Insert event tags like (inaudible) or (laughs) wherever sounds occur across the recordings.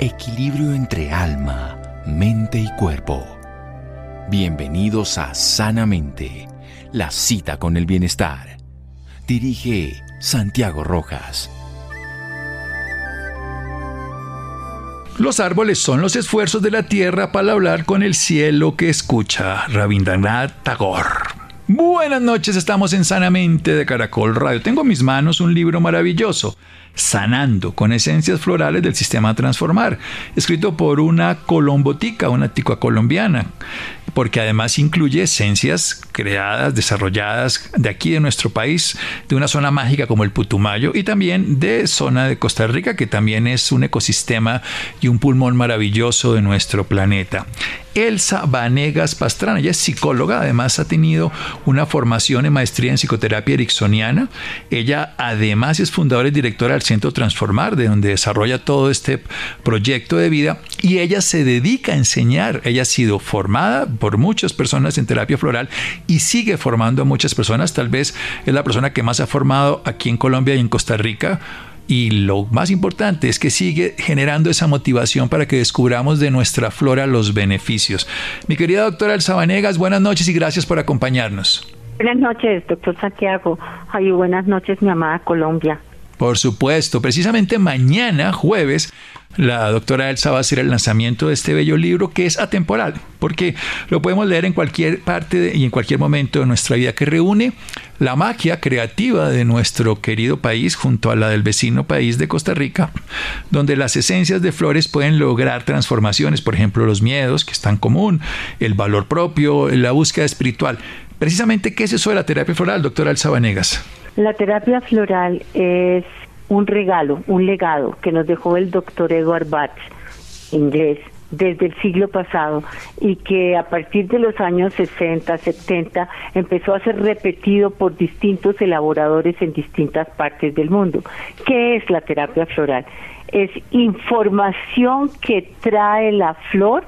equilibrio entre alma, mente y cuerpo. Bienvenidos a Sanamente, la cita con el bienestar. Dirige Santiago Rojas. Los árboles son los esfuerzos de la tierra para hablar con el cielo que escucha. Rabindranath Tagore. Buenas noches, estamos en Sanamente de Caracol Radio. Tengo en mis manos un libro maravilloso, Sanando, con esencias florales del sistema Transformar, escrito por una colombotica, una ticua colombiana, porque además incluye esencias creadas, desarrolladas de aquí de nuestro país, de una zona mágica como el Putumayo y también de zona de Costa Rica, que también es un ecosistema y un pulmón maravilloso de nuestro planeta. Elsa Vanegas Pastrana. Ella es psicóloga, además ha tenido una formación en maestría en psicoterapia ericksoniana. Ella además es fundadora y directora del Centro Transformar, de donde desarrolla todo este proyecto de vida y ella se dedica a enseñar. Ella ha sido formada por muchas personas en terapia floral y sigue formando a muchas personas. Tal vez es la persona que más ha formado aquí en Colombia y en Costa Rica y lo más importante es que sigue generando esa motivación para que descubramos de nuestra flora los beneficios. Mi querida doctora Elsa Vanegas, buenas noches y gracias por acompañarnos. Buenas noches, doctor Santiago. Ay, buenas noches, mi amada Colombia. Por supuesto, precisamente mañana, jueves, la doctora Elsa va a hacer el lanzamiento de este bello libro que es atemporal, porque lo podemos leer en cualquier parte y en cualquier momento de nuestra vida, que reúne la magia creativa de nuestro querido país junto a la del vecino país de Costa Rica, donde las esencias de flores pueden lograr transformaciones, por ejemplo, los miedos, que es tan común, el valor propio, la búsqueda espiritual. Precisamente, ¿qué es eso de la terapia floral, doctora Elsa Vanegas? La terapia floral es un regalo, un legado que nos dejó el doctor Edward Bach, inglés, desde el siglo pasado y que a partir de los años 60, 70 empezó a ser repetido por distintos elaboradores en distintas partes del mundo. ¿Qué es la terapia floral? Es información que trae la flor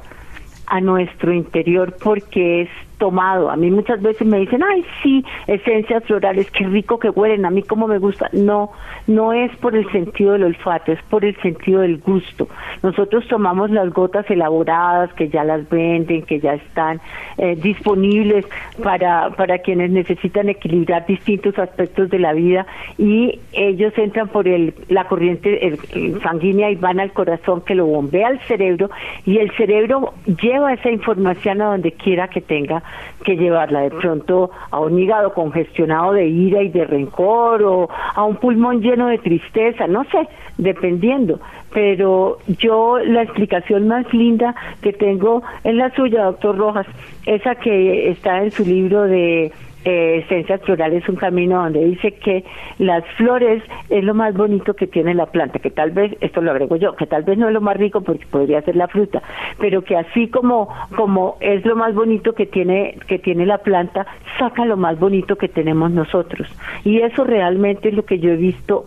a nuestro interior porque es tomado. A mí muchas veces me dicen, ay, sí, esencias florales, qué rico que huelen, a mí como me gusta. No, no es por el sentido del olfato, es por el sentido del gusto. Nosotros tomamos las gotas elaboradas que ya las venden, que ya están eh, disponibles para, para quienes necesitan equilibrar distintos aspectos de la vida y ellos entran por el, la corriente sanguínea y van al corazón que lo bombea al cerebro y el cerebro lleva esa información a donde quiera que tenga que llevarla de pronto a un hígado congestionado de ira y de rencor o a un pulmón lleno de tristeza, no sé, dependiendo. Pero yo la explicación más linda que tengo es la suya, doctor Rojas, esa que está en su libro de eh, Esencias Florales, un camino donde dice que las flores es lo más bonito que tiene la planta, que tal vez, esto lo agrego yo, que tal vez no es lo más rico porque podría ser la fruta, pero que así como, como es lo más bonito que tiene, que tiene la planta, saca lo más bonito que tenemos nosotros. Y eso realmente es lo que yo he visto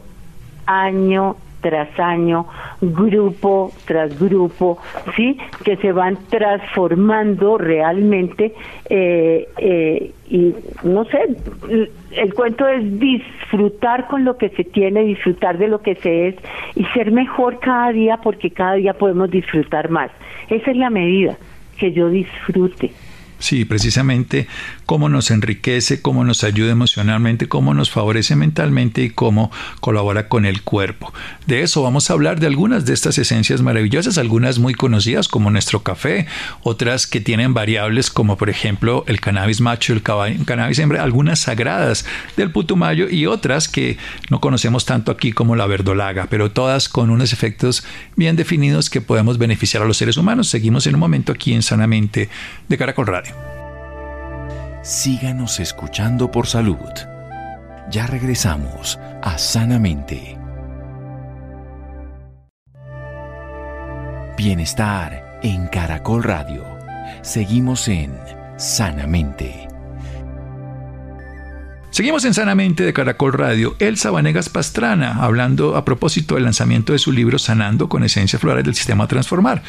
año tras año, grupo tras grupo, sí, que se van transformando realmente eh, eh, y no sé, el cuento es disfrutar con lo que se tiene, disfrutar de lo que se es y ser mejor cada día porque cada día podemos disfrutar más. Esa es la medida, que yo disfrute. Sí, precisamente cómo nos enriquece, cómo nos ayuda emocionalmente, cómo nos favorece mentalmente y cómo colabora con el cuerpo. De eso vamos a hablar de algunas de estas esencias maravillosas, algunas muy conocidas como nuestro café, otras que tienen variables como por ejemplo el cannabis macho, el cannabis hembra, algunas sagradas del putumayo y otras que no conocemos tanto aquí como la verdolaga, pero todas con unos efectos bien definidos que podemos beneficiar a los seres humanos. Seguimos en un momento aquí en Sanamente de Caracol Radio. Síganos escuchando por salud. Ya regresamos a Sanamente. Bienestar en Caracol Radio. Seguimos en Sanamente. Seguimos en Sanamente de Caracol Radio. Elsa Vanegas Pastrana, hablando a propósito del lanzamiento de su libro Sanando con esencias florales del sistema Transformar,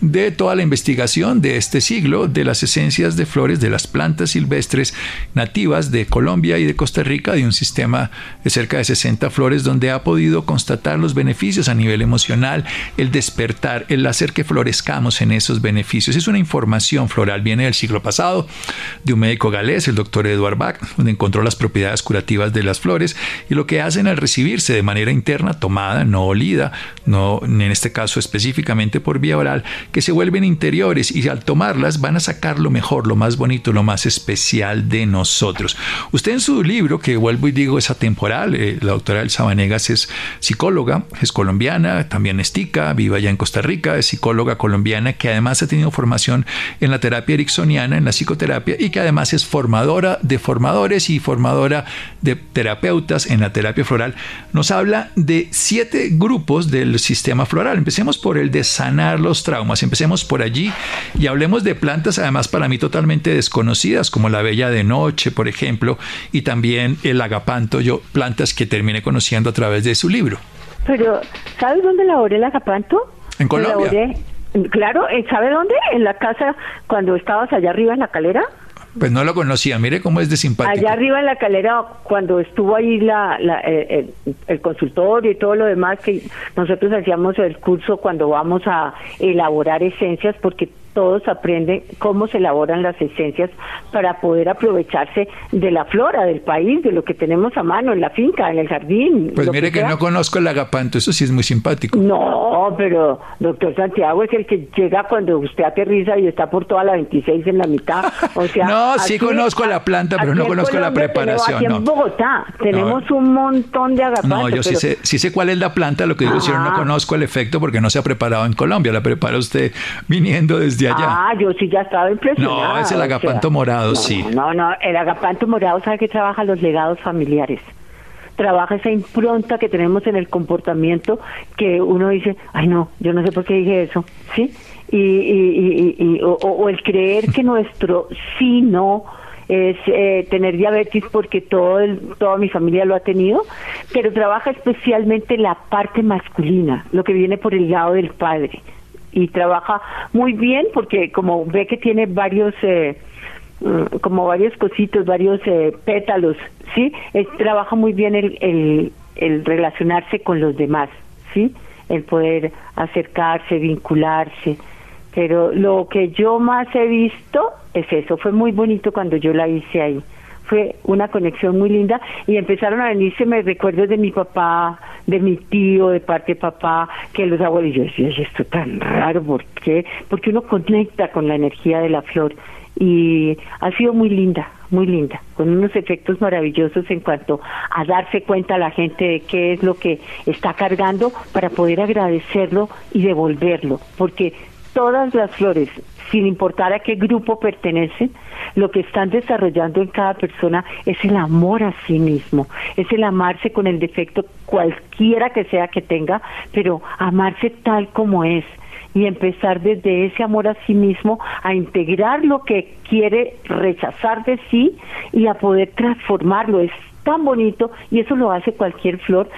de toda la investigación de este siglo de las esencias de flores de las plantas silvestres nativas de Colombia y de Costa Rica, de un sistema de cerca de 60 flores, donde ha podido constatar los beneficios a nivel emocional, el despertar, el hacer que florezcamos en esos beneficios. Es una información floral, viene del siglo pasado, de un médico galés, el doctor Edward Bach, donde encontró las propiedades curativas de las flores y lo que hacen al recibirse de manera interna, tomada, no olida, no en este caso específicamente por vía oral, que se vuelven interiores y al tomarlas van a sacar lo mejor, lo más bonito, lo más especial de nosotros. Usted en su libro, que vuelvo y digo es atemporal, eh, la doctora Elsa Vanegas es psicóloga, es colombiana, también es tica, vive allá en Costa Rica, es psicóloga colombiana que además ha tenido formación en la terapia ericksoniana, en la psicoterapia y que además es formadora de formadores y formadora de terapeutas en la terapia floral, nos habla de siete grupos del sistema floral. Empecemos por el de sanar los traumas, empecemos por allí y hablemos de plantas además para mí totalmente desconocidas, como la bella de noche, por ejemplo, y también el agapanto, yo plantas que terminé conociendo a través de su libro. Pero, ¿sabes dónde laboré el agapanto? En Colombia. claro, ¿sabe dónde? En la casa cuando estabas allá arriba en la calera. Pues no lo conocía, mire cómo es de simpático. Allá arriba en la calera, cuando estuvo ahí la, el, el, consultorio y todo lo demás, que nosotros hacíamos el curso cuando vamos a elaborar esencias, porque todos aprenden cómo se elaboran las esencias para poder aprovecharse de la flora del país, de lo que tenemos a mano en la finca, en el jardín. Pues mire que, no conozco el agapanto, eso sí es muy simpático. No, pero doctor Santiago es el que llega cuando usted aterriza y está por toda la 26 en la mitad. O sea, (laughs) no, sí conozco la planta, pero no conozco la preparación. Aquí en Bogotá tenemos un montón de agapantos. No, yo sí, sé, sí sé cuál es la planta, lo que digo es que yo no conozco el efecto porque no se ha preparado en Colombia, la prepara usted viniendo desde Ah, yo sí ya estaba impresionado. No, es el agapanto morado, sí. No, no, el agapanto morado sabe que trabaja los legados familiares. Trabaja esa impronta que tenemos en el comportamiento que uno dice, ay no, yo no sé por qué dije eso, ¿sí? Y, y, y, o, el creer que nuestro sí, no, es eh, tener diabetes porque todo toda mi familia lo ha tenido, pero trabaja especialmente la parte masculina, lo que viene por el lado del padre y trabaja muy bien porque como ve que tiene varios eh, mm, como varios cositos, varios eh, pétalos, ¿sí? trabaja muy bien el, el, el relacionarse con los demás, ¿sí? El poder acercarse, vincularse. Pero lo que yo más he visto es eso. Fue muy bonito cuando yo la hice ahí fue una conexión muy linda y empezaron a venirse me recuerdos de mi papá, de mi tío, de parte de papá, que los abuelos, y yo decía, esto tan raro, ¿por qué? Porque uno conecta con la energía de la flor y ha sido muy linda, muy linda, con unos efectos maravillosos en cuanto a darse cuenta a la gente de qué es lo que está cargando para poder agradecerlo y devolverlo, porque todas las flores, sin importar a qué grupo pertenecen, lo que están desarrollando en cada persona es el amor a sí mismo, es el amarse con el defecto cualquiera que sea que tenga, pero amarse tal como es y empezar desde ese amor a sí mismo a integrar lo que quiere rechazar de sí y a poder transformarlo. Es tan bonito y eso lo hace cualquier flor,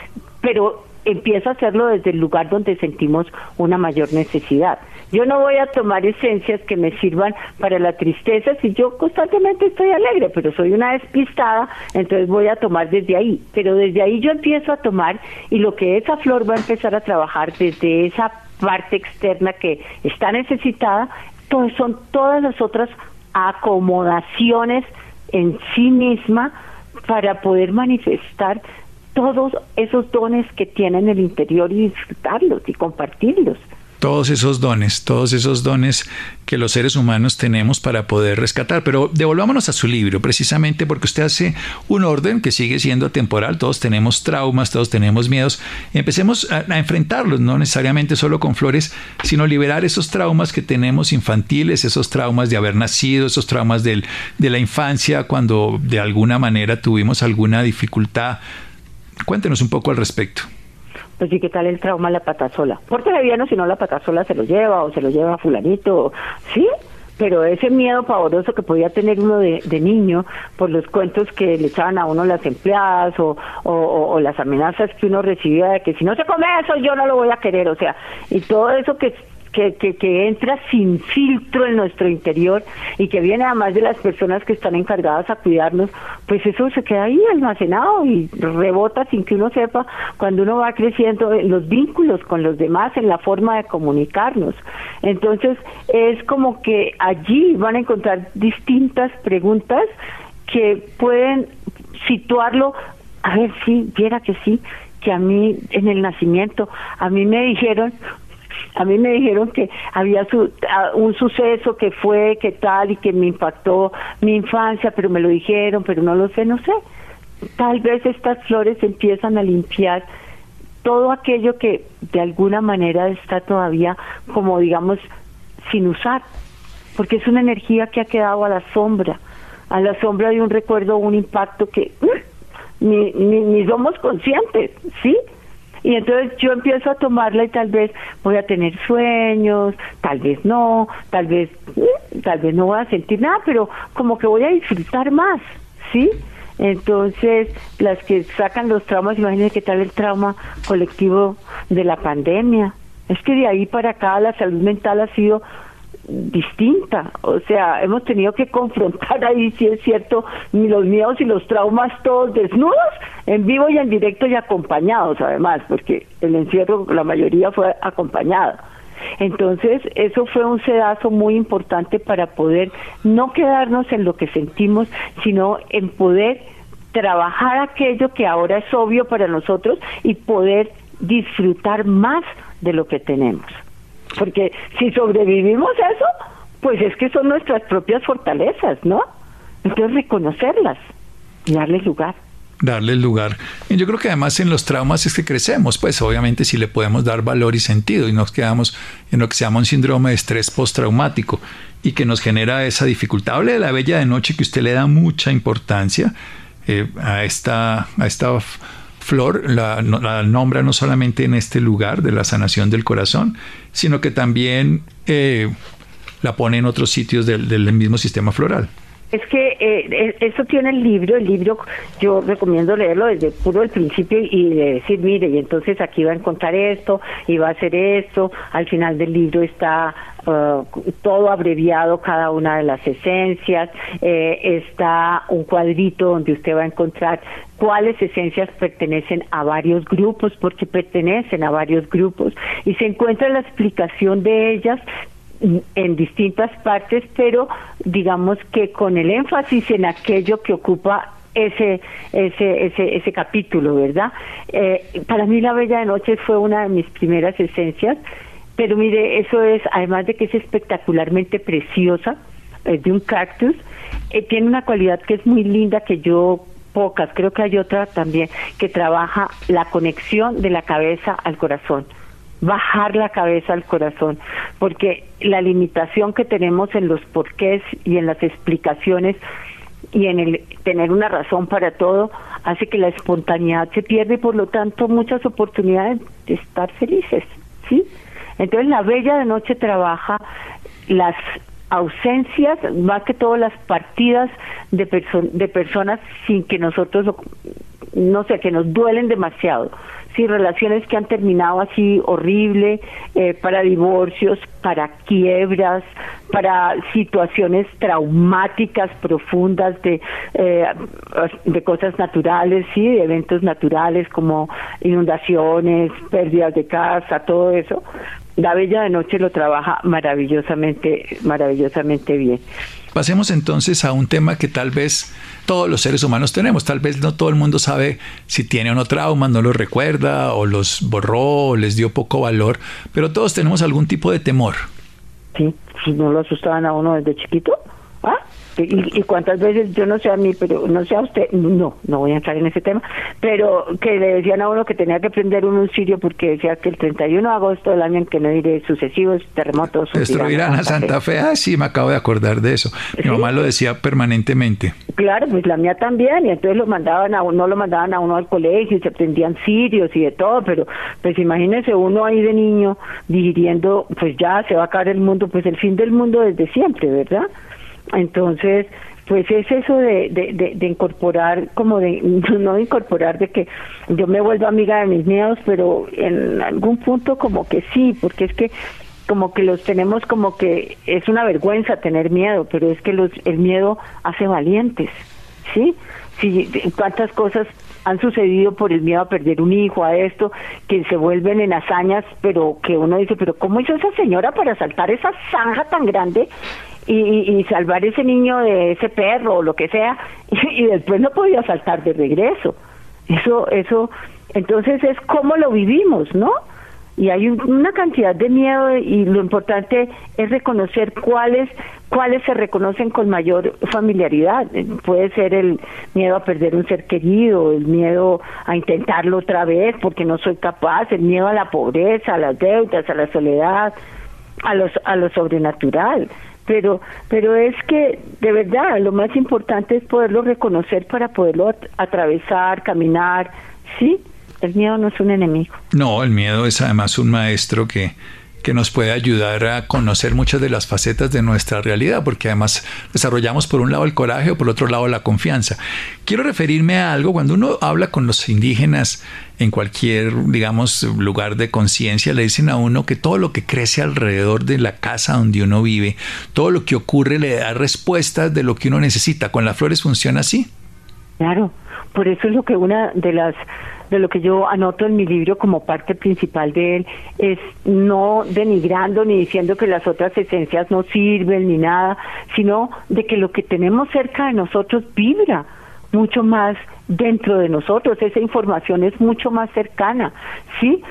pero empieza a hacerlo desde el lugar donde sentimos una mayor necesidad. Yo no voy a tomar esencias que me sirvan para la tristeza si yo constantemente estoy alegre, pero soy una despistada, entonces voy a tomar desde ahí. Pero desde ahí yo empiezo a tomar y lo que esa flor va a empezar a trabajar desde esa parte externa que está necesitada, pues son todas las otras acomodaciones en sí misma para poder manifestar todos esos dones que tienen en el interior y disfrutarlos y compartirlos todos esos dones, todos esos dones que los seres humanos tenemos para poder rescatar. Pero devolvámonos a su libro, precisamente porque usted hace un orden que sigue siendo temporal. Todos tenemos traumas, todos tenemos miedos. Empecemos a, enfrentarlos, no necesariamente solo con flores, sino liberar esos traumas que tenemos infantiles, esos traumas de haber nacido, esos traumas de la infancia, cuando de alguna manera tuvimos alguna dificultad. Cuéntenos un poco al respecto pues sí, ¿qué tal el trauma la pata sola? Porque bien, si no la pata sola se lo lleva o se lo lleva fulanito, ¿sí? pero ese miedo pavoroso que podía tener uno de, niño por los cuentos que le echaban a uno las empleadas o, o, las amenazas que uno recibía de que si no se come eso yo no lo voy a querer, o sea, y todo eso que que, que, entra sin filtro en nuestro interior y que viene además de las personas que están encargadas a cuidarnos, pues eso se queda ahí almacenado y rebota sin que uno sepa cuando uno va creciendo en los vínculos con los demás, en la forma de comunicarnos. Entonces es como que allí van a encontrar distintas preguntas que pueden situarlo, a ver, sí, viera que sí, que a mí en el nacimiento, a mí me dijeron, a mí me dijeron que había un suceso que fue, que tal, y que me impactó mi infancia, pero me lo dijeron, pero no lo sé, no sé. Tal vez estas flores empiezan a limpiar todo aquello que de alguna manera está todavía como digamos sin usar, porque es una energía que ha quedado a la sombra, a la sombra de un recuerdo, un impacto que mm, ni, ni, ni somos conscientes, ¿sí? Y entonces yo empiezo a tomarla y tal vez voy a tener sueños, tal vez no, tal vez, mm, tal vez no voy a sentir nada, pero como que voy a disfrutar más, ¿sí? Entonces, las que sacan los traumas, imagínense qué tal el trauma colectivo de la pandemia. Es que de ahí para acá la salud mental ha sido distinta. O sea, hemos tenido que confrontar ahí, si es cierto, los miedos y los traumas todos desnudos, en vivo y en directo y acompañados, además, porque el encierro, la mayoría fue acompañado. Entonces, eso fue un sedazo muy importante para poder no quedarnos en lo que sentimos, sino en poder trabajar aquello que ahora es obvio para nosotros y poder disfrutar más de lo que tenemos. Porque si sobrevivimos a eso, pues es que son nuestras propias fortalezas, ¿no? Entonces reconocerlas y darles lugar darle lugar. Yo creo que además en los traumas es que crecemos, pues obviamente si le podemos dar valor y sentido y nos quedamos en lo que se llama un síndrome de estrés postraumático y que nos genera esa dificultad. Hable de la bella de noche que usted le da mucha importancia eh, a, esta, a esta flor la, nombra no solamente en este lugar de la sanación del corazón, sino que también eh, la pone en otros sitios del, mismo sistema floral. Es que eh, eso tiene el libro, el libro yo recomiendo leerlo desde puro el principio y decir, mire, y entonces aquí va a encontrar esto y va a hacer esto, al final del libro está uh, todo abreviado, cada una de las esencias, eh, está un cuadrito donde usted va a encontrar cuáles esencias pertenecen a varios grupos, porque pertenecen a varios grupos, y se encuentra la explicación de ellas en distintas partes, pero digamos que con el énfasis en aquello que ocupa ese ese ese, ese capítulo, ¿verdad? Eh, para mí la Bella de Noche fue una de mis primeras esencias, pero mire, eso es, además de que es espectacularmente preciosa, es de un cactus, eh, tiene una cualidad que es muy linda que yo pocas, creo que hay otra también, que trabaja la conexión de la cabeza al corazón bajar la cabeza al corazón, porque la limitación que tenemos en los porqués y en las explicaciones y en el tener una razón para todo hace que la espontaneidad se pierda y por lo tanto muchas oportunidades de estar felices, ¿sí? Entonces la bella de noche trabaja las ausencias, más que todo las partidas de, de personas sin que nosotros, no sé, que nos duelen demasiado sí, relaciones que han terminado así horrible, eh, para divorcios, para quiebras, para situaciones traumáticas profundas de, eh, de cosas naturales, sí, de eventos naturales como inundaciones, pérdidas de casa, todo eso. La Bella de Noche lo trabaja maravillosamente, maravillosamente bien. Pasemos entonces a un tema que tal vez todos los seres humanos tenemos. Tal vez no todo el mundo sabe si tiene o no trauma, no lo recuerda, o los borró, o les dio poco valor, pero todos tenemos algún tipo de temor. Sí, no lo asustaban a uno desde chiquito. ¿Ah? Y, cuántas veces, yo no sé a mí, pero no sé a usted, no, no voy a entrar en ese tema, pero que le decían a uno que tenía que prender un sirio porque decía que el 31 de agosto del año en que no iré sucesivos terremotos. Destruirán a Santa Fe. Ah, sí, me acabo de acordar de eso. Mi mamá lo decía permanentemente. Claro, pues la mía también, y entonces lo mandaban a uno, lo mandaban a uno al colegio y se prendían sirios y de todo, pero pues imagínese uno ahí de niño digiriendo, pues ya se va a acabar el mundo, pues el fin del mundo desde siempre, ¿verdad? Entonces, pues es eso de, de, de, incorporar, como de, (laughs) no incorporar de que yo me vuelvo amiga de mis miedos, pero en algún punto como que sí, porque es que como que los tenemos como que es una vergüenza tener miedo, pero es que los, el miedo hace valientes, ¿sí? sí cuántas cosas han sucedido por el miedo a perder un hijo, a esto, que se vuelven en hazañas, pero que uno dice, pero ¿cómo hizo esa señora para saltar esa zanja tan grande y, salvar ese niño de ese perro o lo que sea (laughs) y, después no podía saltar de regreso. Eso, eso, entonces es cómo lo vivimos, ¿no? Y hay una cantidad de miedo y lo importante es reconocer cuáles cuáles se reconocen con mayor familiaridad. Puede ser el miedo a perder un ser querido, el miedo a intentarlo otra vez porque no soy capaz, el miedo a la pobreza, a las deudas, a la soledad, a los a lo sobrenatural pero pero es que de verdad lo más importante es poderlo reconocer para poderlo atravesar, caminar, ¿sí? El miedo no es un enemigo. No, el miedo es además un maestro que que nos puede ayudar a conocer muchas de las facetas de nuestra realidad, porque además desarrollamos por un lado el coraje o por otro lado la confianza. Quiero referirme a algo, cuando uno habla con los indígenas en cualquier, digamos, lugar de conciencia, le dicen a uno que todo lo que crece alrededor de la casa donde uno vive, todo lo que ocurre le da respuestas de lo que uno necesita. ¿Con las flores funciona así? Claro, por eso es lo que una de las de lo que yo anoto en mi libro como parte principal de él es no denigrando ni diciendo que las otras esencias no sirven ni nada, sino de que lo que tenemos cerca de nosotros vibra mucho más dentro de nosotros, esa información es mucho más cercana, ¿sí?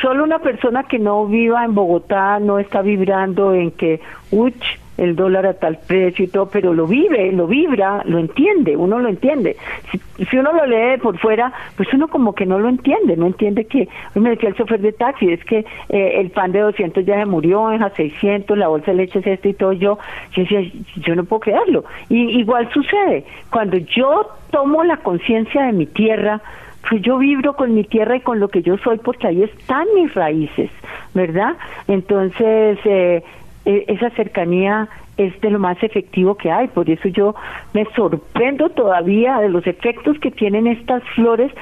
Solo una persona que no viva en Bogotá no está vibrando en que, uch, el dólar a tal precio y todo, pero lo vive, lo vibra, lo entiende, uno lo entiende. Si, uno lo lee por fuera, pues uno como que no lo entiende, no entiende que, hoy me decía el chofer de taxi, es que eh, el pan de 200 ya se murió, a 600, la bolsa de leche es esto y todo, yo, yo decía, yo no puedo creerlo. Y igual sucede, cuando yo tomo la conciencia de mi tierra, pues yo vibro con mi tierra y con lo que yo soy porque ahí están mis raíces, ¿verdad? Entonces, eh, esa cercanía es de lo más efectivo que hay. Por eso yo me sorprendo todavía de los efectos que tienen estas flores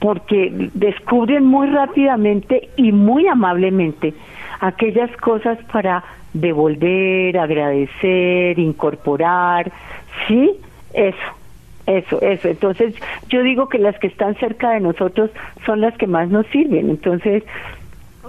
porque descubren muy rápidamente y muy amablemente aquellas cosas para devolver, agradecer, incorporar, ¿sí? Eso, eso, eso. Entonces, yo digo que las que están cerca de nosotros son las que más nos sirven. Entonces,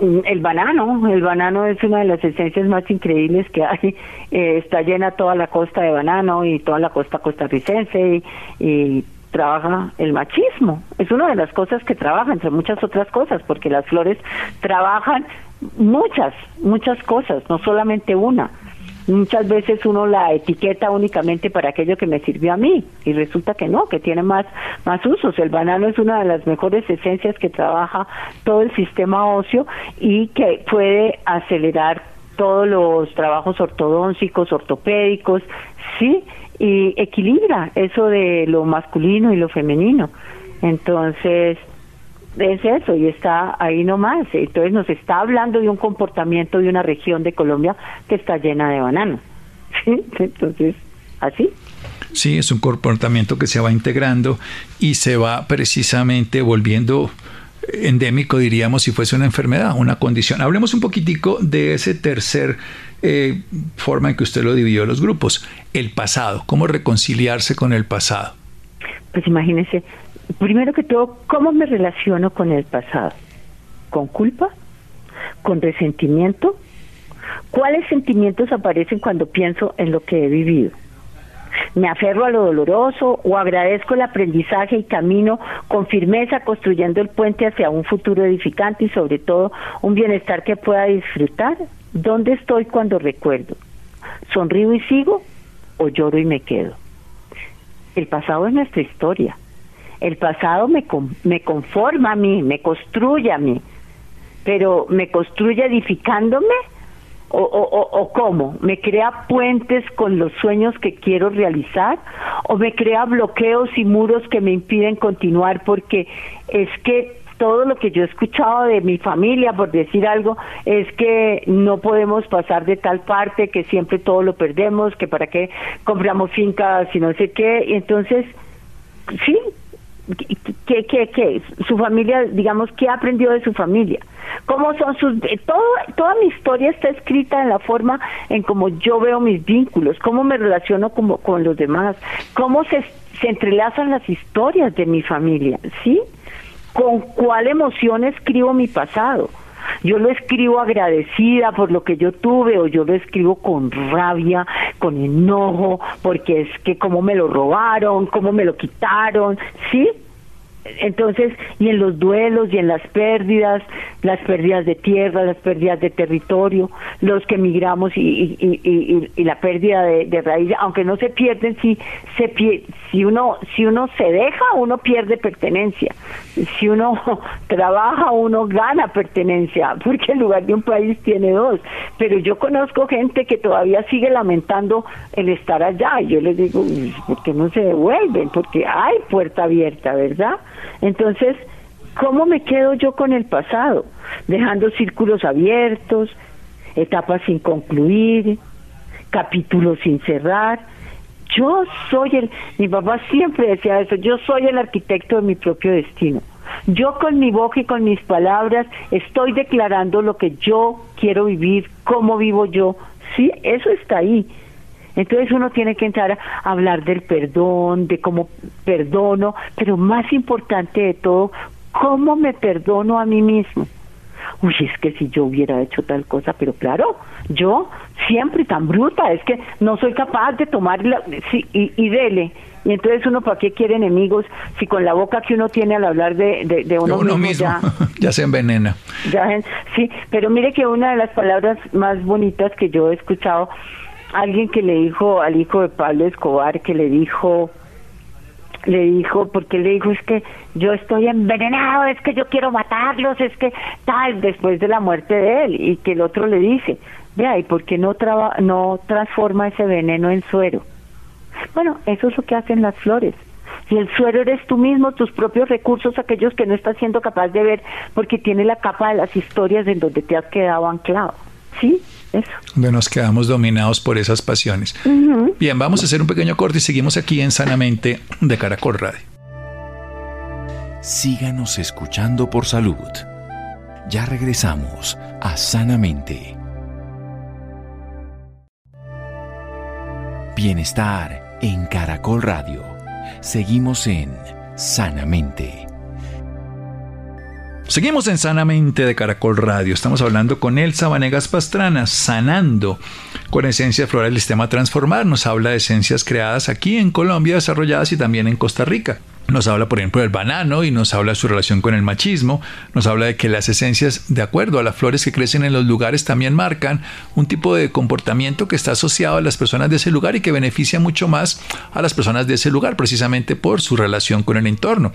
el banano, el banano es una de las esencias más increíbles que hay. (laughs) Eh, está llena toda la costa de banano y toda la costa costarricense y, trabaja el machismo. Es una de las cosas que trabaja, entre muchas otras cosas, porque las flores trabajan muchas, muchas cosas, no solamente una. Muchas veces uno la etiqueta únicamente para aquello que me sirvió a mí y resulta que no, que tiene más, más usos. El banano es una de las mejores esencias que trabaja todo el sistema óseo y que puede acelerar todos los trabajos ortodóncicos, ortopédicos, sí, y equilibra eso de lo masculino y lo femenino. Entonces, es eso y está ahí nomás. Entonces nos está hablando de un comportamiento de una región de Colombia que está llena de bananos. (laughs) Entonces, así. Sí, es un comportamiento que se va integrando y se va precisamente volviendo endémico, diríamos, si fuese una enfermedad, una condición. Hablemos un poquitico de ese tercer eh, forma en que usted lo dividió los grupos, el pasado, cómo reconciliarse con el pasado. Pues imagínese, primero que todo, ¿cómo me relaciono con el pasado? ¿Con culpa? ¿Con resentimiento? ¿Cuáles sentimientos aparecen cuando pienso en lo que he vivido? ¿Me aferro a lo doloroso o agradezco el aprendizaje y camino con firmeza construyendo el puente hacia un futuro edificante y sobre todo un bienestar que pueda disfrutar? ¿Dónde estoy cuando recuerdo? ¿Sonrío y sigo? o lloro y me quedo. El pasado es nuestra historia. El pasado me, me conforma a mí, me construye a mí, pero me construye edificándome o, o, o, cómo? ¿Me crea puentes con los sueños que quiero realizar? ¿O me crea bloqueos y muros que me impiden continuar? Porque es que todo lo que yo he escuchado de mi familia, por decir algo, es que no podemos pasar de tal parte, que siempre todo lo perdemos, que para qué compramos fincas y no sé qué. Y entonces, sí, ¿qué, qué, qué? Su familia, digamos, ¿qué aprendió de su familia? ¿Cómo son sus... Eh, todo, toda mi historia está escrita en la forma en cómo yo veo mis vínculos, cómo me relaciono como, con los demás, cómo se, se entrelazan las historias de mi familia, ¿sí? con cuál emoción escribo mi pasado. Yo lo escribo agradecida por lo que yo tuve o yo lo escribo con rabia, con enojo, porque es que cómo me lo robaron, cómo me lo quitaron, ¿sí? Entonces, y en los duelos y en las pérdidas, las pérdidas de tierra, las pérdidas de territorio, los que emigramos y, la pérdida de, raíz, aunque no se pierden, si, se, si, uno, si uno se deja, uno pierde pertenencia. Si uno (laughs) trabaja, uno gana pertenencia, porque en lugar de un país tiene dos. Pero yo conozco gente que todavía sigue lamentando el estar allá. Y yo les digo, ¿por qué no se devuelven? Porque hay puerta abierta, ¿verdad? Entonces, ¿cómo me quedo yo con el pasado? Dejando círculos abiertos, etapas sin concluir, capítulos sin cerrar. Yo soy el, mi papá siempre decía eso, yo soy el arquitecto de mi propio destino. Yo con mi boca y con mis palabras estoy declarando lo que yo quiero vivir, cómo vivo yo. Sí, eso está ahí. Entonces uno tiene que entrar a hablar del perdón, de cómo perdono, pero más importante de todo, cómo me perdono a mí mismo. Uy, es que si yo hubiera hecho tal cosa, pero claro, yo siempre tan bruta, es que no soy capaz de tomar sí, y, y dele. Y entonces uno, ¿para qué quiere enemigos si con la boca que uno tiene al hablar de, de, uno, mismo, (laughs) Ya, se envenena? Ya, sí, pero mire que una de las palabras más bonitas que yo he escuchado alguien que le dijo al hijo de Pablo Escobar, que le dijo, le dijo, porque le dijo, es que yo estoy envenenado, es que yo quiero matarlos, es que tal, después de la muerte de él, y que el otro le dice, vea, ¿y por qué no, traba, no transforma ese veneno en suero? Bueno, eso es lo que hacen las flores. Y el suero eres tú mismo, tus propios recursos, aquellos que no estás siendo capaz de ver, porque tiene la capa de las historias en donde te has quedado anclado. ¿Sí? Donde nos quedamos dominados por esas pasiones. Bien, vamos a hacer un pequeño corte y seguimos aquí en Sanamente de Caracol Radio. Síganos escuchando por salud. Ya regresamos a Sanamente. Bienestar en Caracol Radio. Seguimos en Sanamente. Seguimos en Sanamente de Caracol Radio. Estamos hablando con Elsa Vanegas Pastrana, sanando con esencia floral del sistema transformar. Nos habla de esencias creadas aquí en Colombia, desarrolladas y también en Costa Rica. Nos habla, por ejemplo, del banano y nos habla de su relación con el machismo. Nos habla de que las esencias, de acuerdo a las flores que crecen en los lugares, también marcan un tipo de comportamiento que está asociado a las personas de ese lugar y que beneficia mucho más a las personas de ese lugar, precisamente por su relación con el entorno.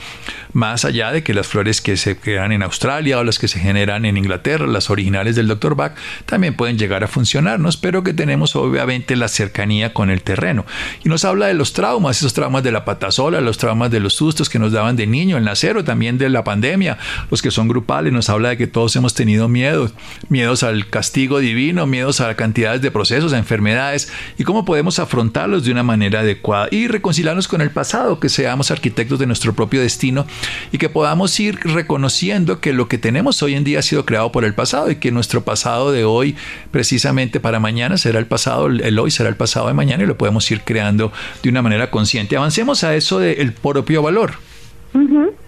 Más allá de que las flores que se crean en Australia o las que se generan en Inglaterra, las originales del Dr. Bach, también pueden llegar a funcionarnos, pero que tenemos obviamente la cercanía con el terreno. Y nos habla de los traumas, esos traumas de la patasola, los traumas de los sustos que nos daban de niño, el nacer o también de la pandemia, los que son grupales, nos habla de que todos hemos tenido miedos, miedos al castigo divino, miedos a cantidades de procesos, a enfermedades y cómo podemos afrontarlos de una manera adecuada y reconciliarnos con el pasado, que seamos arquitectos de nuestro propio destino y que podamos ir reconociendo que lo que tenemos hoy en día ha sido creado por el pasado y que nuestro pasado de hoy precisamente para mañana será el pasado, el hoy será el pasado de mañana y lo podemos ir creando de una manera consciente. Avancemos a eso del propio valor.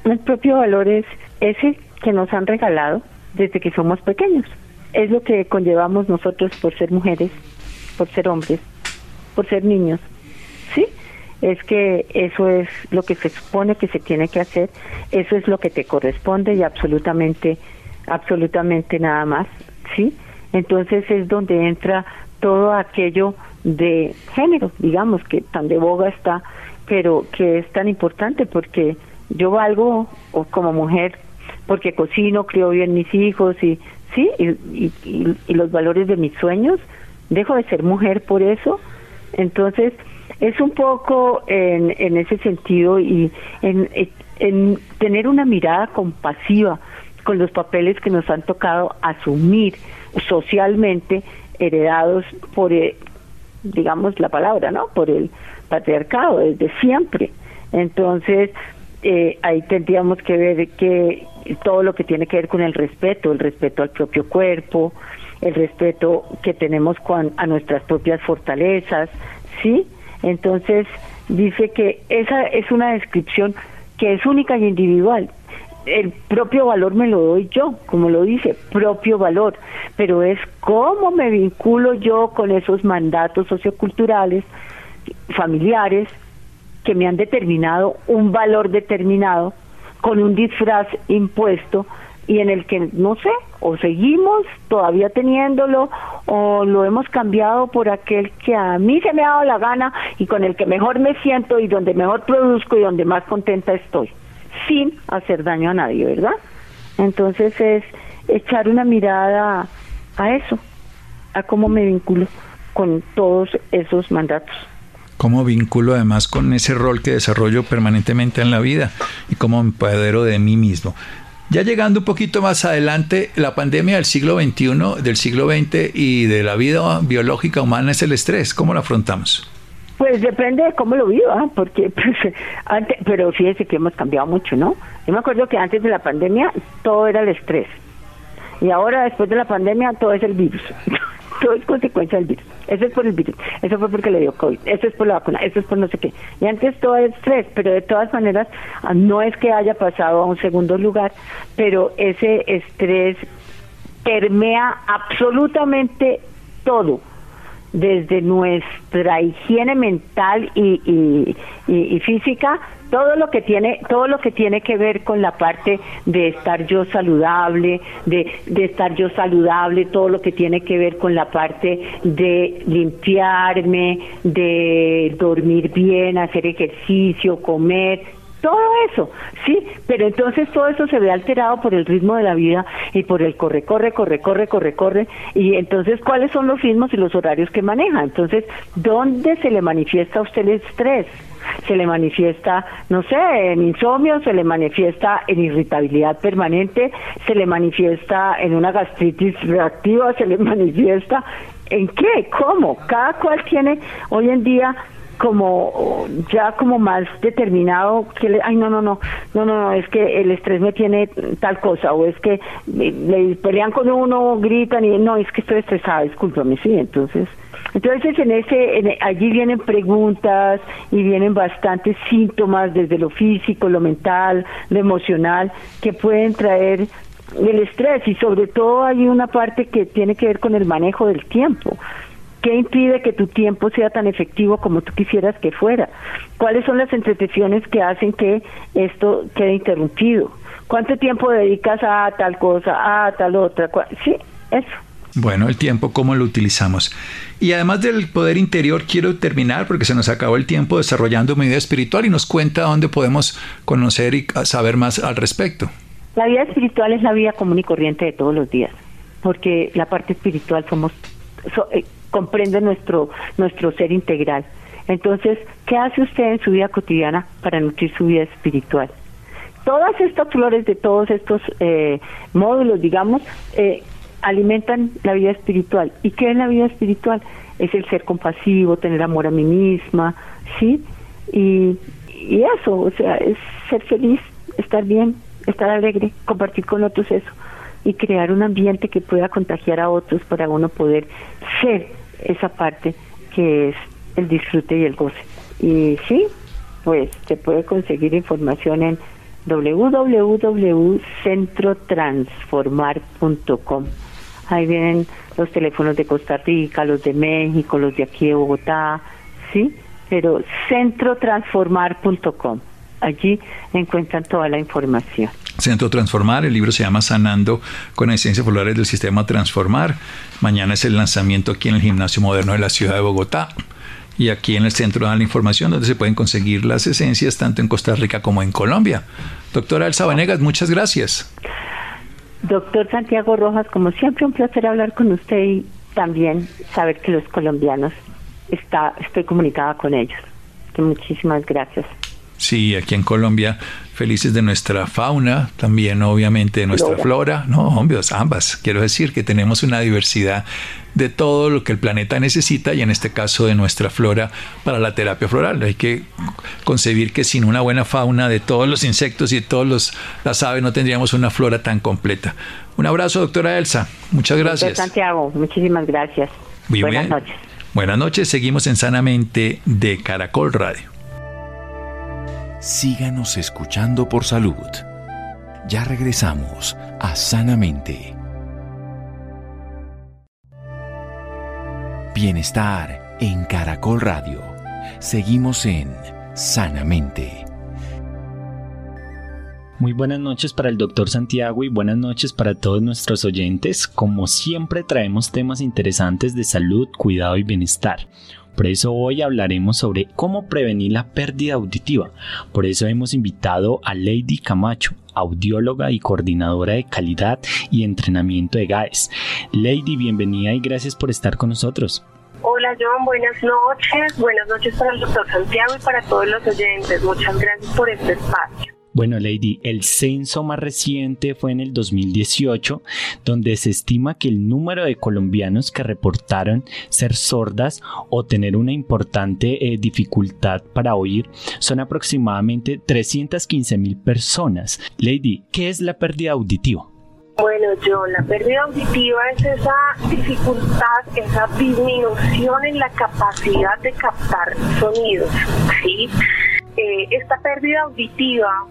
El propio valor es ese que nos han regalado desde que somos pequeños. Es lo que conllevamos nosotros por ser mujeres, por ser hombres, por ser niños. ¿Sí? Es que eso es lo que se supone que se tiene que hacer, eso es lo que te corresponde y absolutamente, absolutamente nada más. ¿Sí? Entonces es donde entra todo aquello de género, digamos, que tan de boga está, pero que es tan importante porque yo valgo como mujer porque cocino, creo bien mis hijos y sí, y, y, los valores de mis sueños, dejo de ser mujer por eso. Entonces, es un poco en, en ese sentido y en, en tener una mirada compasiva con los papeles que nos han tocado asumir socialmente, heredados por, eh, digamos la palabra, ¿no? Por el patriarcado desde siempre. Entonces, eh, ahí tendríamos que ver que todo lo que tiene que ver con el respeto, el respeto al propio cuerpo, el respeto que tenemos con, a nuestras propias fortalezas, ¿sí? Entonces, dice que esa es una descripción que es única y individual. El propio valor me lo doy yo, como lo dice, propio valor, pero es cómo me vinculo yo con esos mandatos socioculturales, familiares, que me han determinado un valor determinado con un disfraz impuesto y en el que no sé, o seguimos todavía teniéndolo o lo hemos cambiado por aquel que a mí se me ha dado la gana y con el que mejor me siento y donde mejor produzco y donde más contenta estoy, sin hacer daño a nadie, ¿verdad? Entonces es echar una mirada a eso, a cómo me vinculo con todos esos mandatos cómo vinculo además con ese rol que desarrollo permanentemente en la vida y cómo me de mí mismo. Ya llegando un poquito más adelante, la pandemia del siglo XXI, del siglo XX y de la vida biológica humana es el estrés. ¿Cómo lo afrontamos? Pues depende de cómo lo viva, porque (laughs) pues, antes, pero fíjese que hemos cambiado mucho, ¿no? Yo me acuerdo que antes de la pandemia todo era el estrés y ahora después de la pandemia todo es el virus. (laughs) todo es consecuencia del virus. Eso es por el virus, eso fue porque le dio COVID, eso es por la vacuna, eso es por no sé qué. Y antes todo es estrés, pero de todas maneras ah, no es que haya pasado a un segundo lugar, pero ese estrés permea absolutamente todo desde nuestra higiene mental y, y, física todo lo que tiene todo lo que tiene que ver con la parte de estar yo saludable de, de estar yo saludable todo lo que tiene que ver con la parte de limpiarme de dormir bien hacer ejercicio comer todo eso, sí, pero entonces todo eso se ve alterado por el ritmo de la vida y por el corre, corre, corre, corre, corre, corre, y entonces cuáles son los ritmos y los horarios que maneja. Entonces, ¿dónde se le manifiesta a usted el estrés? se le manifiesta, no sé, en insomnio, se le manifiesta en irritabilidad permanente, se le manifiesta en una gastritis reactiva, se le (laughs) manifiesta en qué, cómo. Cada cual tiene hoy en día como ya como más determinado que le, ay no no no no no no es que el estrés me tiene tal cosa o es que le, pelean con uno gritan y no es que estoy estresada discúlpame sí entonces entonces en ese allí vienen preguntas y vienen bastantes síntomas desde lo físico lo mental lo emocional que pueden traer el estrés y sobre todo hay una parte que tiene que ver con el manejo del tiempo ¿Qué impide que tu tiempo sea tan efectivo como tú quisieras que fuera? ¿Cuáles son las entretenciones que hacen que esto quede interrumpido? ¿Cuánto tiempo dedicas a tal cosa, a tal otra? Sí, eso. Bueno, el tiempo, ¿cómo lo utilizamos? Y además del poder interior, quiero terminar, porque se nos acabó el tiempo, desarrollando mi vida espiritual y nos cuenta dónde podemos conocer y saber más al respecto. La vida espiritual es la vida común y corriente de todos los días, porque la parte espiritual somos... Eh, comprende nuestro, nuestro ser integral. Entonces, ¿qué hace usted en su vida cotidiana para nutrir su vida espiritual? Todas estas flores de todos estos eh, módulos, digamos, eh, alimentan la vida espiritual. ¿Y qué es la vida espiritual? Es el ser compasivo, tener amor a mí misma, ¿sí? Y, y eso, o sea, es ser feliz, estar bien, estar alegre, compartir con otros eso y crear un ambiente que pueda contagiar a otros para uno poder ser esa parte que es el disfrute y el goce. Y sí, pues se puede conseguir información en www.centrotransformar.com. Ahí vienen los teléfonos de Costa Rica, los de México, los de aquí de Bogotá, ¿sí? Pero centrotransformar.com. Allí encuentran toda la información. Centro Transformar. El libro se llama Sanando con esencias florales del sistema Transformar. Mañana es el lanzamiento aquí en el Gimnasio Moderno de la ciudad de Bogotá. Y aquí en el centro dan la información donde se pueden conseguir las esencias tanto en Costa Rica como en Colombia. Doctora Elsa Vanegas, muchas gracias. Doctor Santiago Rojas, como siempre, un placer hablar con usted y también saber que los colombianos está, estoy comunicada con ellos. Muchísimas gracias. Sí, aquí en Colombia, felices de nuestra fauna, también obviamente de nuestra flora. No, hombre, ambas. Quiero decir que tenemos una diversidad de todo lo que el planeta necesita y en este caso de nuestra flora para la terapia floral. Hay que concebir que sin una buena fauna de todos los insectos y de todas las aves no tendríamos una flora tan completa. Un abrazo, doctora Elsa. Muchas gracias. Santiago, muchísimas gracias. Buenas noches. Buenas noches, seguimos en Sanamente de Caracol Radio síganos escuchando por salud. Ya regresamos a Sanamente. Bienestar en Caracol Radio. Seguimos en Sanamente. Muy buenas noches para el doctor Santiago y buenas noches para todos nuestros oyentes. Como siempre traemos temas interesantes de salud, cuidado y bienestar. Por eso hoy hablaremos sobre cómo prevenir la pérdida auditiva. Por eso hemos invitado a Lady Camacho, audióloga y coordinadora de calidad y entrenamiento de GAES. Lady, bienvenida y gracias por estar con nosotros. Hola John, buenas noches. Buenas noches para el doctor Santiago y para todos los oyentes. Muchas gracias por este espacio. Bueno, Lady, el censo más reciente fue en el 2018, donde se estima que el número de colombianos que reportaron ser sordas o tener una importante eh, dificultad para oír son aproximadamente 315 mil personas. Lady, ¿qué es la pérdida auditiva? Bueno, John, la pérdida auditiva es esa dificultad, esa disminución en la capacidad de captar sonidos. ¿sí? Eh, esta pérdida auditiva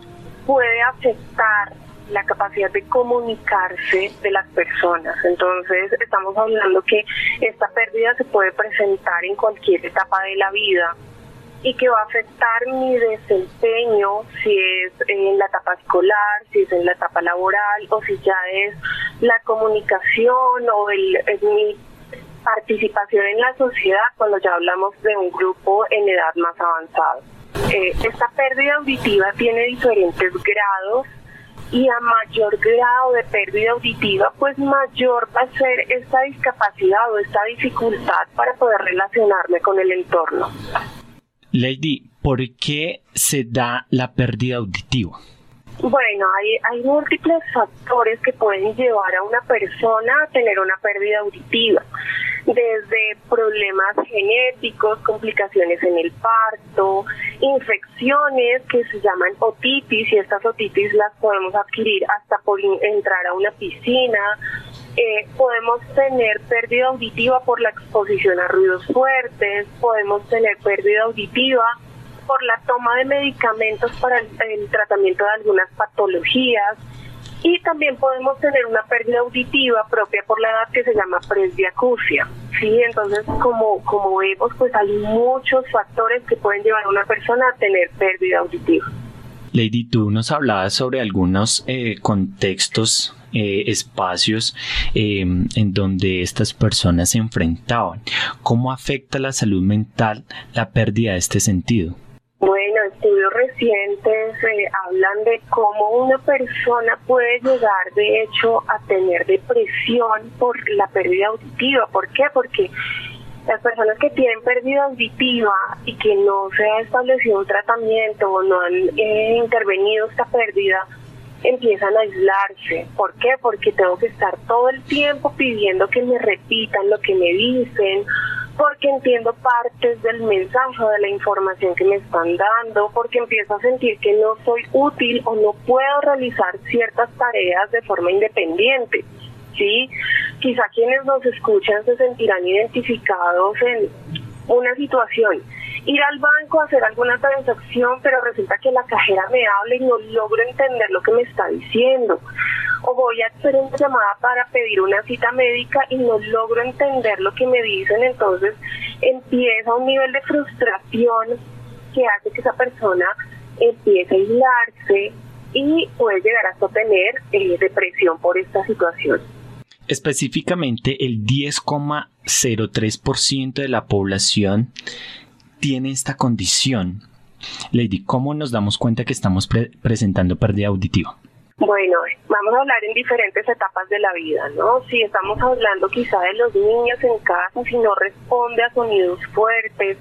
puede afectar la capacidad de comunicarse de las personas. Entonces, estamos hablando que esta pérdida se puede presentar en cualquier etapa de la vida y que va a afectar mi desempeño, si es en la etapa escolar, si es en la etapa laboral o si ya es la comunicación o el, mi participación en la sociedad cuando ya hablamos de un grupo en edad más avanzada. Eh, esta pérdida auditiva tiene diferentes grados y a mayor grado de pérdida auditiva, pues mayor va a ser esta discapacidad o esta dificultad para poder relacionarme con el entorno. Lady, ¿por qué se da la pérdida auditiva? Bueno, hay, hay múltiples factores que pueden llevar a una persona a tener una pérdida auditiva desde problemas genéticos, complicaciones en el parto, infecciones que se llaman otitis y estas otitis las podemos adquirir hasta por entrar a una piscina. Eh, podemos tener pérdida auditiva por la exposición a ruidos fuertes, podemos tener pérdida auditiva por la toma de medicamentos para el tratamiento de algunas patologías, y también podemos tener una pérdida auditiva propia por la edad que se llama presbiacusia. Sí, entonces como, como vemos, pues hay muchos factores que pueden llevar a una persona a tener pérdida auditiva. Lady, tú nos hablabas sobre algunos eh, contextos, eh, espacios eh, en donde estas personas se enfrentaban. ¿Cómo afecta la salud mental la pérdida de este sentido? Bueno, estudios recientes eh, hablan de cómo una persona puede llegar, de hecho, a tener depresión por la pérdida auditiva. ¿Por qué? Porque las personas que tienen pérdida auditiva y que no se ha establecido un tratamiento o no han eh, intervenido esta pérdida, empiezan a aislarse. ¿Por qué? Porque tengo que estar todo el tiempo pidiendo que me repitan lo que me dicen porque entiendo partes del mensaje, de la información que me están dando, porque empiezo a sentir que no soy útil o no puedo realizar ciertas tareas de forma independiente. ¿sí? Quizá quienes nos escuchan se sentirán identificados en una situación. Ir al banco a hacer alguna transacción, pero resulta que la cajera me habla y no logro entender lo que me está diciendo o voy a hacer una llamada para pedir una cita médica y no logro entender lo que me dicen, entonces empieza un nivel de frustración que hace que esa persona empiece a aislarse, y puede llegar hasta tener eh, depresión por esta situación. Específicamente el 10,03% de la población tiene esta condición. Lady, ¿cómo nos damos cuenta que estamos presentando pérdida auditiva? Bueno, vamos a hablar en diferentes etapas de la vida, ¿no? Si estamos hablando quizá de los niños en casa, si no responde a sonidos fuertes,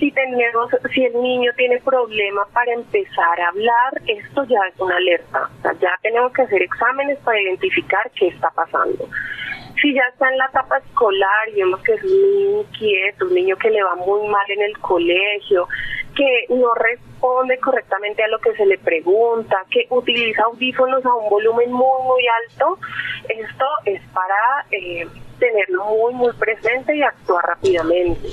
si tenemos, si el niño tiene problemas para empezar a hablar, esto ya es una alerta. O sea, ya tenemos que hacer exámenes para identificar qué está pasando. Si ya está en la etapa escolar y vemos que es un niño inquieto, un niño que le va muy mal en el colegio, que no responde correctamente a lo que se le pregunta, que utiliza audífonos a un volumen muy, muy alto, esto es para eh, tenerlo muy, muy presente y actuar rápidamente.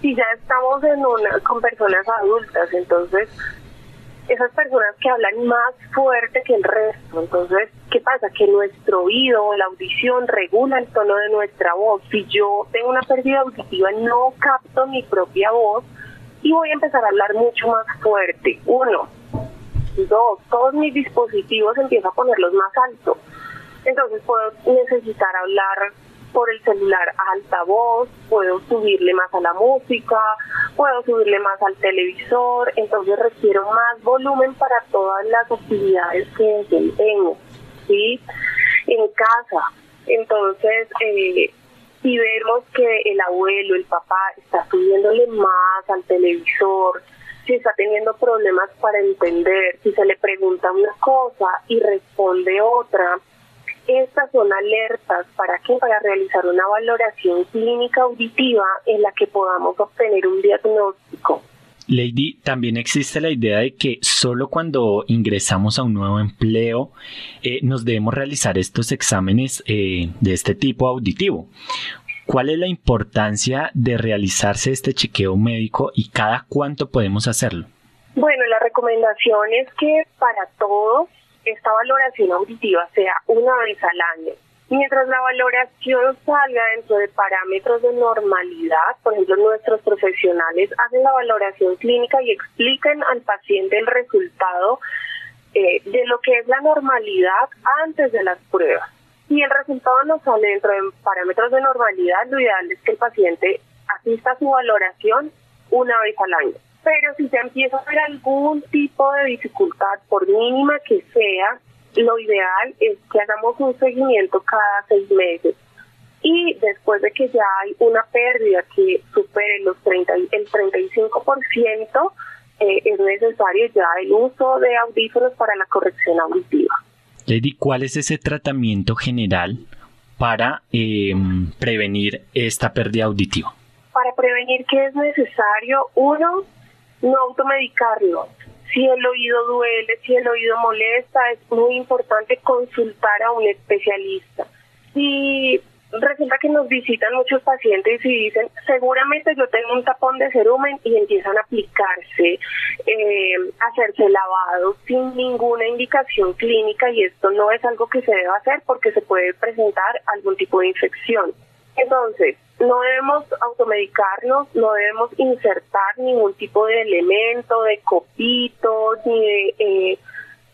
Si ya estamos en una con personas adultas, entonces esas personas que hablan más fuerte que el resto, entonces, ¿qué pasa? Que nuestro oído, la audición regula el tono de nuestra voz. Si yo tengo una pérdida auditiva, no capto mi propia voz y voy a empezar a hablar mucho más fuerte. Uno. Dos, todos mis dispositivos empiezo a ponerlos más alto. Entonces puedo necesitar hablar por el celular a altavoz, puedo subirle más a la música, puedo subirle más al televisor, entonces requiero más volumen para todas las actividades que desempeño, ¿sí? En casa, entonces, eh, si vemos que el abuelo, el papá está subiéndole más al televisor, si está teniendo problemas para entender, si se le pregunta una cosa y responde otra, estas son alertas para que para realizar una valoración clínica auditiva en la que podamos obtener un diagnóstico. Lady, también existe la idea de que solo cuando ingresamos a un nuevo empleo eh, nos debemos realizar estos exámenes eh, de este tipo auditivo. ¿Cuál es la importancia de realizarse este chequeo médico y cada cuánto podemos hacerlo? Bueno, la recomendación es que para todos esta valoración auditiva sea una vez al año. Mientras la valoración salga dentro de parámetros de normalidad, por ejemplo, nuestros profesionales hacen la valoración clínica y explican al paciente el resultado eh, de lo que es la normalidad antes de las pruebas. Si el resultado no sale dentro de parámetros de normalidad, lo ideal es que el paciente asista a su valoración una vez al año pero si se empieza a ver algún tipo de dificultad, por mínima que sea, lo ideal es que hagamos un seguimiento cada seis meses. Y después de que ya hay una pérdida que supere los 30, el 35%, eh, es necesario ya el uso de audífonos para la corrección auditiva. Lady, ¿cuál es ese tratamiento general para em, prevenir esta pérdida auditiva? Para prevenir que es necesario, uno, no automedicarlo. Si el oído duele, si el oído molesta, es muy importante consultar a un especialista. Si resulta que nos visitan muchos pacientes y dicen, seguramente yo tengo un tapón de cerumen y empiezan a aplicarse, eh, hacerse lavado sin ninguna indicación clínica y esto no es algo que se deba hacer porque se puede presentar algún tipo de infección. Entonces, no debemos automedicarnos, no debemos insertar ningún tipo de elemento, de copito, ni de, eh,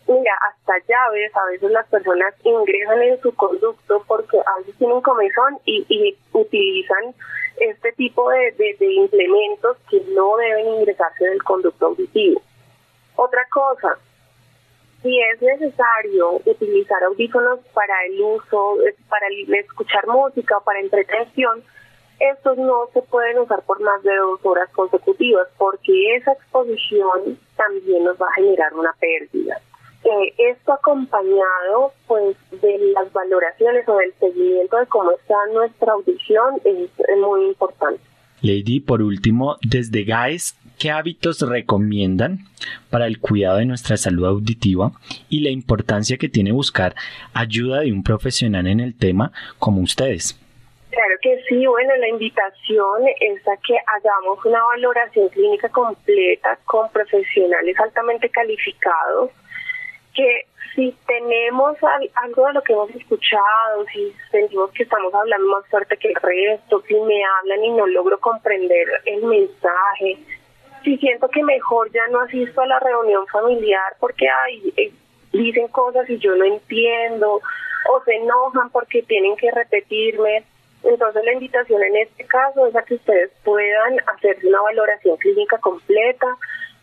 mira, hasta llaves. A veces las personas ingresan en su conducto porque a veces tienen comezón y, y utilizan este tipo de, de, implementos que no deben ingresarse en el conducto auditivo. Otra cosa, si es necesario utilizar audífonos para el uso, para escuchar música o para entretención, estos no se pueden usar por más de dos horas consecutivas porque esa exposición también nos va a generar una pérdida. Eh, esto acompañado pues de las valoraciones o del seguimiento de cómo está nuestra audición es muy importante. Lady, por último, desde GAES, ¿qué hábitos recomiendan para el cuidado de nuestra salud auditiva y la importancia que tiene buscar ayuda de un profesional en el tema como ustedes? Claro que sí, bueno, la invitación es a que hagamos una valoración clínica completa con profesionales altamente calificados que si tenemos algo de lo que hemos escuchado, si sentimos que estamos hablando más fuerte que el resto, si me hablan y no logro comprender el mensaje, si siento que mejor ya no asisto a la reunión familiar porque hay, eh, dicen cosas y yo no entiendo, o se enojan porque tienen que repetirme. Entonces la invitación en este caso es a que ustedes puedan hacerse una valoración clínica completa,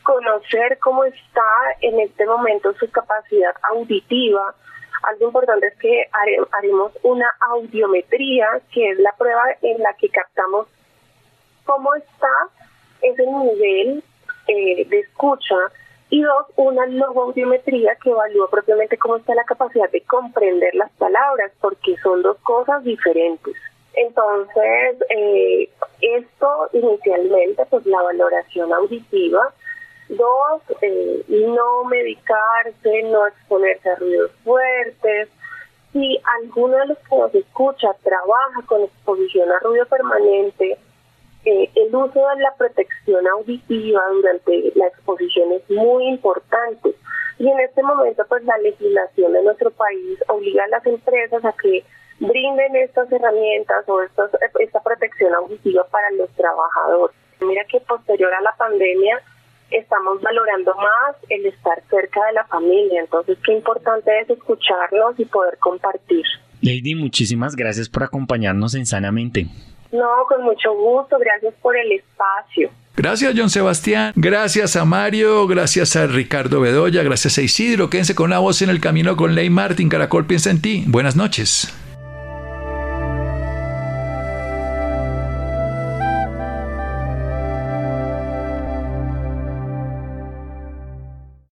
conocer cómo está en este momento su capacidad auditiva. Algo importante es que haremos una audiometría, que es la prueba en la que captamos cómo está ese nivel eh, de escucha y dos, una logoaudiometría que evalúa propiamente cómo está la capacidad de comprender las palabras, porque son dos cosas diferentes. Entonces, eh, esto inicialmente, pues la valoración auditiva. Dos, eh, no medicarse, no exponerse a ruidos fuertes. Si alguno de los que nos escucha trabaja con exposición a ruido permanente, eh, el uso de la protección auditiva durante la exposición es muy importante. Y en este momento, pues la legislación de nuestro país obliga a las empresas a que brinden estas herramientas o estos, esta protección auditiva para los trabajadores. Mira que posterior a la pandemia estamos valorando más el estar cerca de la familia, entonces qué importante es escucharlos y poder compartir. Lady, muchísimas gracias por acompañarnos en Sanamente. No, con mucho gusto, gracias por el espacio. Gracias, John Sebastián. Gracias a Mario. Gracias a Ricardo Bedoya. Gracias a Isidro. Quédense con la voz en el camino con Ley Martin. Caracol piensa en ti. Buenas noches.